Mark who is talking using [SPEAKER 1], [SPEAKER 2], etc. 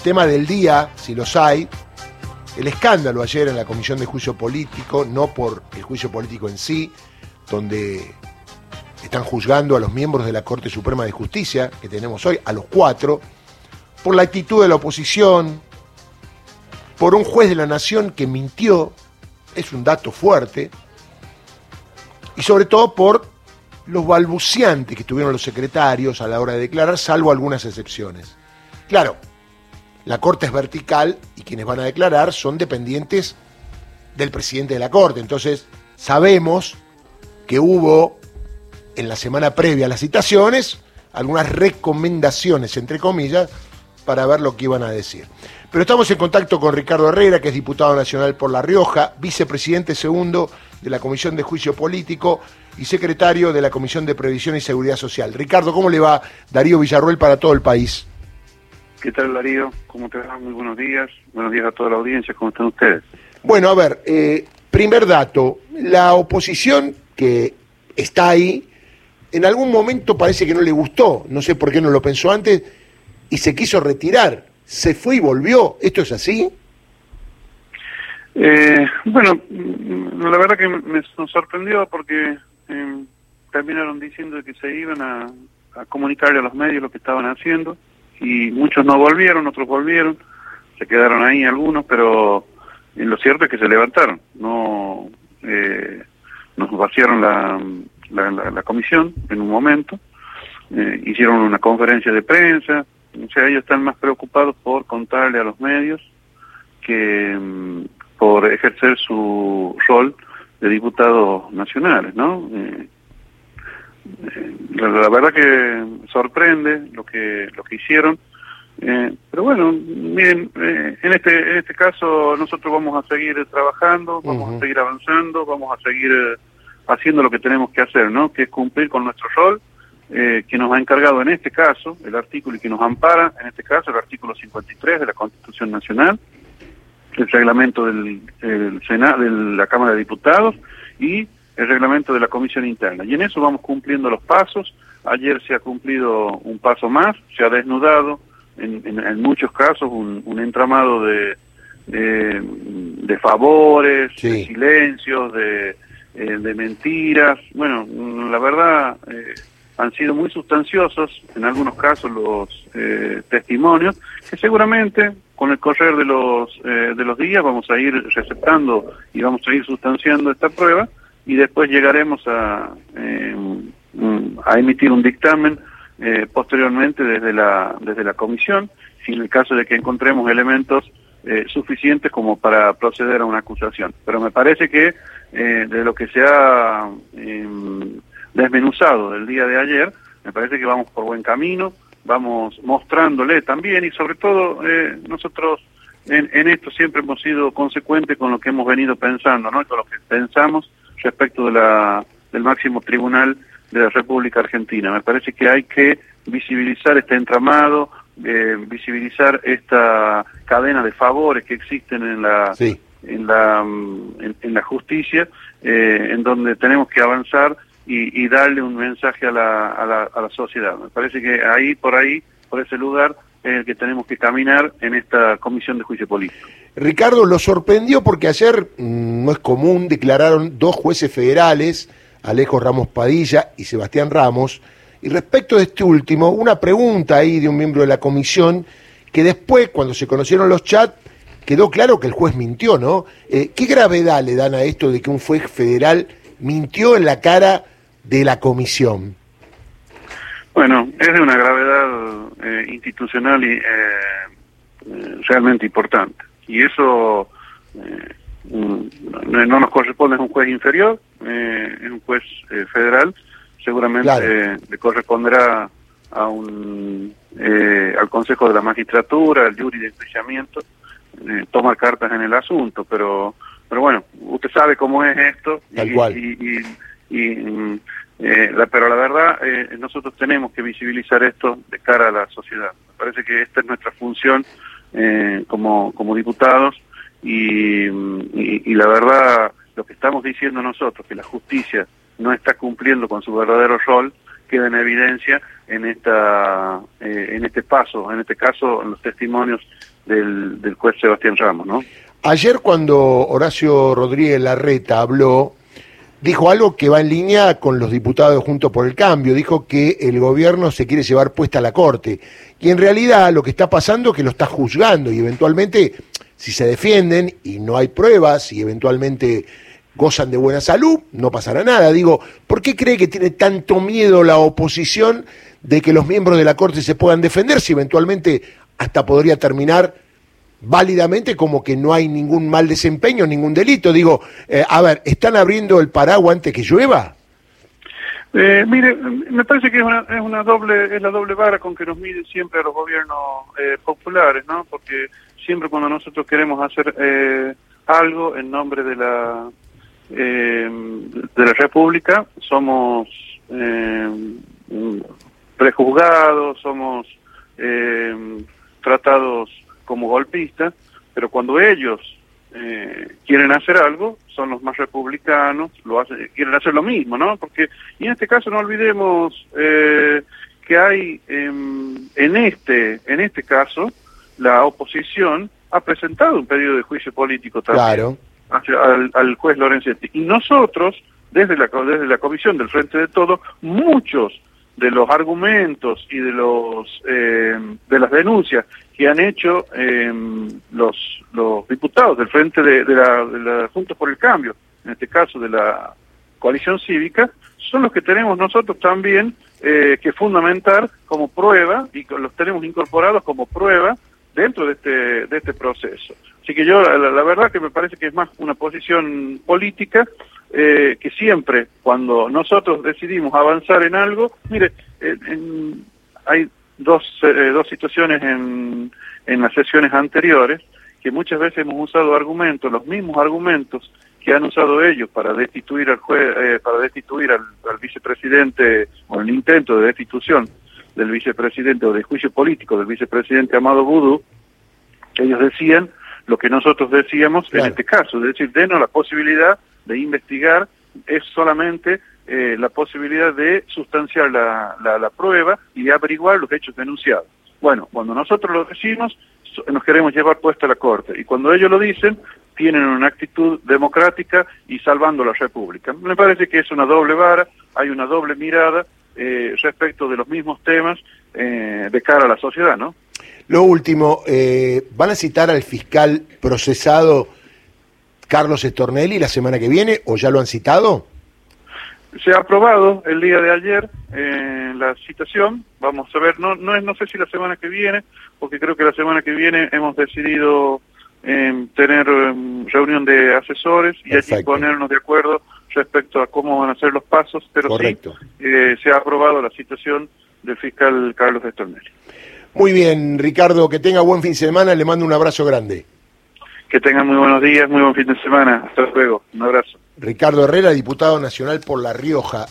[SPEAKER 1] tema del día, si los hay, el escándalo ayer en la Comisión de Juicio Político, no por el juicio político en sí, donde están juzgando a los miembros de la Corte Suprema de Justicia, que tenemos hoy, a los cuatro, por la actitud de la oposición, por un juez de la Nación que mintió, es un dato fuerte, y sobre todo por los balbuciantes que tuvieron los secretarios a la hora de declarar, salvo algunas excepciones. Claro, la Corte es vertical y quienes van a declarar son dependientes del presidente de la Corte. Entonces, sabemos que hubo en la semana previa a las citaciones algunas recomendaciones, entre comillas, para ver lo que iban a decir. Pero estamos en contacto con Ricardo Herrera, que es diputado nacional por La Rioja, vicepresidente segundo de la Comisión de Juicio Político y secretario de la Comisión de Previsión y Seguridad Social. Ricardo, ¿cómo le va Darío Villarruel para todo el país?
[SPEAKER 2] ¿Qué tal, Darío? ¿Cómo te va? Muy buenos días. Buenos días a toda la audiencia. ¿Cómo están ustedes?
[SPEAKER 1] Bueno, a ver, eh, primer dato. La oposición que está ahí, en algún momento parece que no le gustó, no sé por qué no lo pensó antes, y se quiso retirar. Se fue y volvió. ¿Esto es así?
[SPEAKER 2] Eh, bueno, la verdad que me, nos sorprendió porque eh, terminaron diciendo que se iban a, a comunicarle a los medios lo que estaban haciendo y muchos no volvieron, otros volvieron, se quedaron ahí algunos, pero lo cierto es que se levantaron, no eh, nos vaciaron la, la, comisión en un momento, eh, hicieron una conferencia de prensa, o sea, ellos están más preocupados por contarle a los medios que mm, por ejercer su rol de diputados nacionales, ¿no? Eh, la, verdad que sorprende lo que lo que hicieron. Eh, pero bueno miren eh, en este en este caso nosotros vamos a seguir trabajando vamos a seguir avanzando vamos a seguir eh, haciendo lo que tenemos que hacer no que es cumplir con nuestro rol que nos ha encargado en este caso el artículo y que nos ampara en este caso el artículo 53 de la Constitución Nacional el reglamento del, del Senado de la Cámara de Diputados y el reglamento de la comisión interna. Y en eso vamos cumpliendo los pasos. Ayer se ha cumplido un paso más, se ha desnudado en, en, muchos casos un, un entramado de, de, favores, de silencios, de, eh, de mentiras. Bueno, la verdad eh, han sido muy sustanciosos en algunos casos los eh, testimonios que seguramente con el correr de los de los días vamos a ir receptando y vamos a ir sustanciando esta prueba y después llegaremos a, eh, a emitir un dictamen eh, posteriormente desde la, desde la comisión, si en el caso de que encontremos elementos eh, suficientes como para proceder a una acusación. Pero me parece que de lo que se ha em, desmenuzado del día de ayer, me parece que vamos por buen camino, vamos mostrándole también y sobre todo nosotros en, en, esto siempre hemos sido consecuentes con lo que hemos venido pensando, ¿no? con lo que pensamos respecto de la, del máximo tribunal de la República Argentina. Me parece que hay que visibilizar este entramado, eh, visibilizar esta cadena de favores que existen en la en la mm, en, la justicia, eh, en donde tenemos que avanzar y, y darle un mensaje a la, a, la, a la sociedad. Me parece que ahí por ahí por ese lugar es el que tenemos que caminar en esta comisión de juicio político.
[SPEAKER 1] Ricardo, lo sorprendió porque ayer, mm, no es común, declararon dos jueces federales, Alejo Ramos Padilla y Sebastián Ramos, y respecto de este último, una pregunta ahí de un miembro de la comisión, que después, cuando se conocieron los chats, quedó claro que el juez mintió, ¿no? Eh, ¿Qué gravedad le dan a esto de que un juez federal mintió en la cara de la comisión?
[SPEAKER 2] Bueno, es de una gravedad eh, institucional y eh, realmente importante y eso eh, no nos corresponde, es un juez inferior, eh, es un juez eh, federal, seguramente le corresponderá a un al Consejo de la Magistratura, al jury de enjuiciamiento, tomar cartas en el asunto, pero pero bueno, usted sabe cómo es esto y, y, mm, la, pero la verdad nosotros tenemos que visibilizar esto de cara a la sociedad. Me parece que esta es nuestra función eh, como, como diputados y, y, la verdad lo que estamos diciendo nosotros, que la justicia no está cumpliendo con su verdadero rol, queda en evidencia en esta eh, en este paso, en este caso, en los testimonios del, del juez Sebastián Ramos, ¿no?
[SPEAKER 1] Ayer cuando Horacio Rodríguez Larreta habló, dijo algo que va en línea con los diputados Juntos por el Cambio. Dijo que el gobierno se quiere llevar puesta a la Corte. Y en realidad lo que está pasando es que lo está juzgando y eventualmente, si se defienden y no hay pruebas y eventualmente gozan de buena salud, no pasará nada. Digo, ¿por qué cree que tiene tanto miedo la oposición de que los miembros de la Corte se puedan defender si eventualmente hasta podría terminar válidamente como que no hay ningún mal desempeño, ningún delito. Digo, eh, a ver, ¿están abriendo el paraguas antes que llueva?
[SPEAKER 2] Eh, mire, me parece que es una, es una doble es la doble vara con que nos miden siempre a los gobiernos eh, populares, ¿no? Porque siempre cuando nosotros queremos hacer eh, algo en nombre de la eh, de la República somos prejuzgados, somos tratados como golpistas, pero cuando ellos eh, quieren hacer algo, son los más republicanos, lo hacen, quieren hacer lo mismo, ¿no? Porque, y en este caso no olvidemos eh, que hay en este, en este caso, la oposición ha presentado un pedido de juicio político también al, al, juez Lorenzetti. Y nosotros, desde la, desde la comisión del Frente de Todo, muchos de los argumentos y de los eh, de las denuncias que han hecho eh, los los diputados del frente de, la, de la Juntos por el Cambio, en este caso de la coalición cívica, son los que tenemos nosotros también eh, que fundamentar como prueba y los tenemos incorporados como prueba dentro de este de este proceso. Así que yo la verdad que me parece que es más una posición política eh, que siempre cuando nosotros decidimos avanzar en algo, mire, hay dos, eh, dos situaciones en, en las sesiones anteriores que muchas veces hemos usado argumentos, los mismos argumentos que han usado ellos para destituir al juez, eh, para destituir al, vicepresidente o el intento de destitución del vicepresidente o de juicio político del vicepresidente Amado Vudú, ellos decían lo que nosotros decíamos en este caso, es decir, denos la posibilidad de investigar es solamente eh, la posibilidad de sustanciar la, la, prueba y de averiguar los hechos denunciados. Bueno, cuando nosotros lo decimos, nos queremos llevar puesta a la Corte. Y cuando ellos lo dicen, tienen una actitud democrática y salvando la República. Me parece que es una doble vara, hay una doble mirada eh, respecto de los mismos temas eh, de cara a la sociedad, ¿no?
[SPEAKER 1] Lo último, ¿van a citar al fiscal procesado Carlos Estornelli la semana que viene o ya lo han citado?
[SPEAKER 2] Se ha aprobado el día de ayer eh, la citación, vamos a ver, no, no, es, no sé si la semana que viene, porque creo que la semana que viene hemos decidido em, tener em, reunión de asesores y allí ponernos de acuerdo respecto a cómo van a ser los pasos, pero sí eh, se ha aprobado la citación del fiscal Carlos Estornelli.
[SPEAKER 1] Muy bien, Ricardo, que tenga buen fin de semana, le mando un abrazo grande.
[SPEAKER 2] Que tengan muy buenos días, muy buen fin de semana. Hasta luego. Un abrazo.
[SPEAKER 1] Ricardo Herrera, diputado nacional por La Rioja.